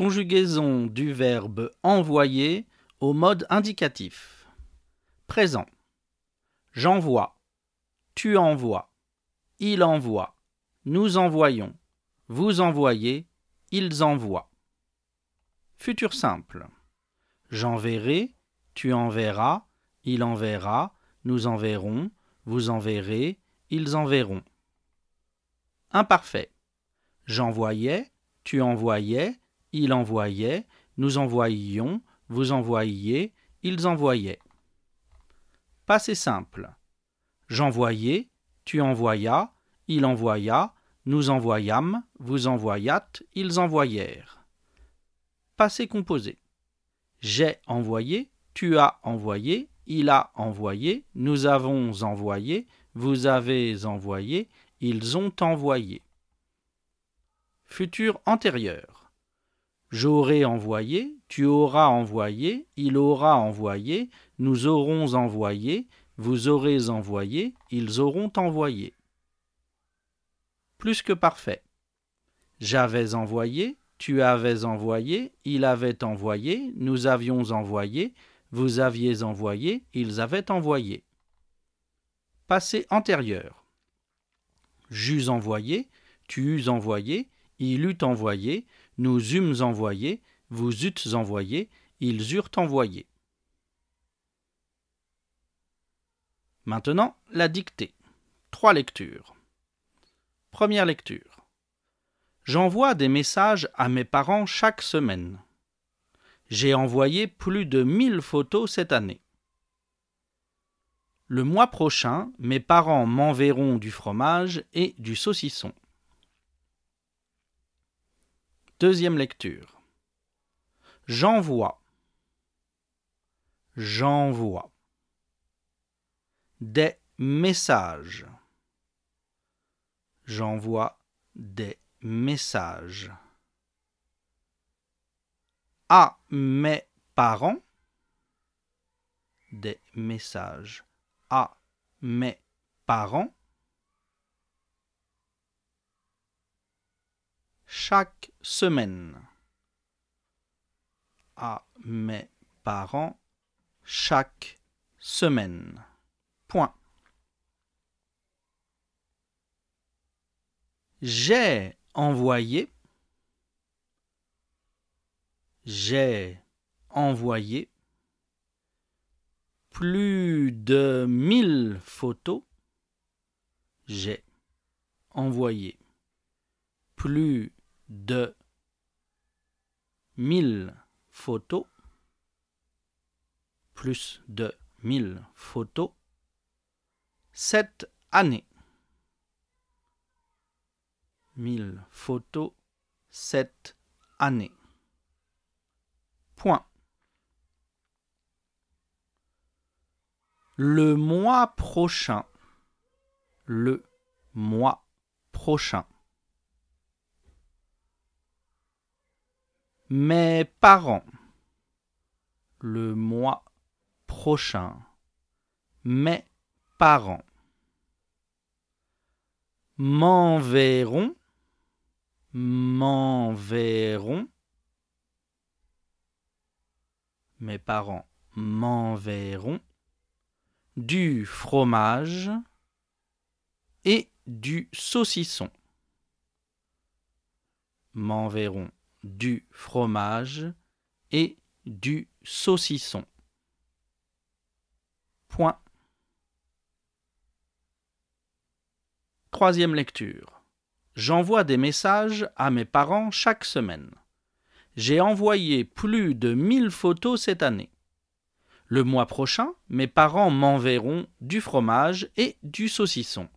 Conjugaison du verbe envoyer au mode indicatif. Présent. J'envoie. Tu envoies. Il envoie. Nous envoyons. Vous envoyez. Ils envoient. Futur simple. J'enverrai. Tu enverras. Il enverra. Nous enverrons. Vous enverrez. Ils enverront. Imparfait. J'envoyais. Tu envoyais. Il envoyait. Nous envoyions. Vous envoyiez. Ils envoyaient. Passé simple. J'envoyais. Tu envoyas. Il envoya. Nous envoyâmes. Vous envoyâtes. Ils envoyèrent. Passé composé. J'ai envoyé. Tu as envoyé. Il a envoyé. Nous avons envoyé. Vous avez envoyé. Ils ont envoyé. Futur antérieur. J'aurai envoyé, tu auras envoyé, il aura envoyé, nous aurons envoyé, vous aurez envoyé, ils auront envoyé. Plus que parfait. J'avais envoyé, tu avais envoyé, il avait envoyé, nous avions envoyé, vous aviez envoyé, ils avaient envoyé. Passé antérieur. J'eus envoyé, tu eus envoyé, il eut envoyé, nous eûmes envoyé, vous eûtes envoyé, ils eurent envoyé. Maintenant, la dictée. Trois lectures. Première lecture. J'envoie des messages à mes parents chaque semaine. J'ai envoyé plus de 1000 photos cette année. Le mois prochain, mes parents m'enverront du fromage et du saucisson. Deuxième lecture. J'envoie. J'envoie. Des messages. J'envoie des messages. À mes parents. Des messages à mes parents. Chaque semaine. À mes parents chaque semaine. Point. J'ai envoyé. J'ai envoyé plus de mille photos. J'ai envoyé plus de 1000 photos, plus de 1000 photos, cette année. 1000 photos cette année. Point. Le mois prochain. Le mois prochain. Mes parents. Le mois prochain. Mes parents. M'enverront. M'enverront. Mes parents m'enverront du fromage et du saucisson. M'enverront du fromage et du saucisson. Point. Troisième lecture. J'envoie des messages à mes parents chaque semaine. J'ai envoyé plus de 1000 photos cette année. Le mois prochain, mes parents m'enverront du fromage et du saucisson.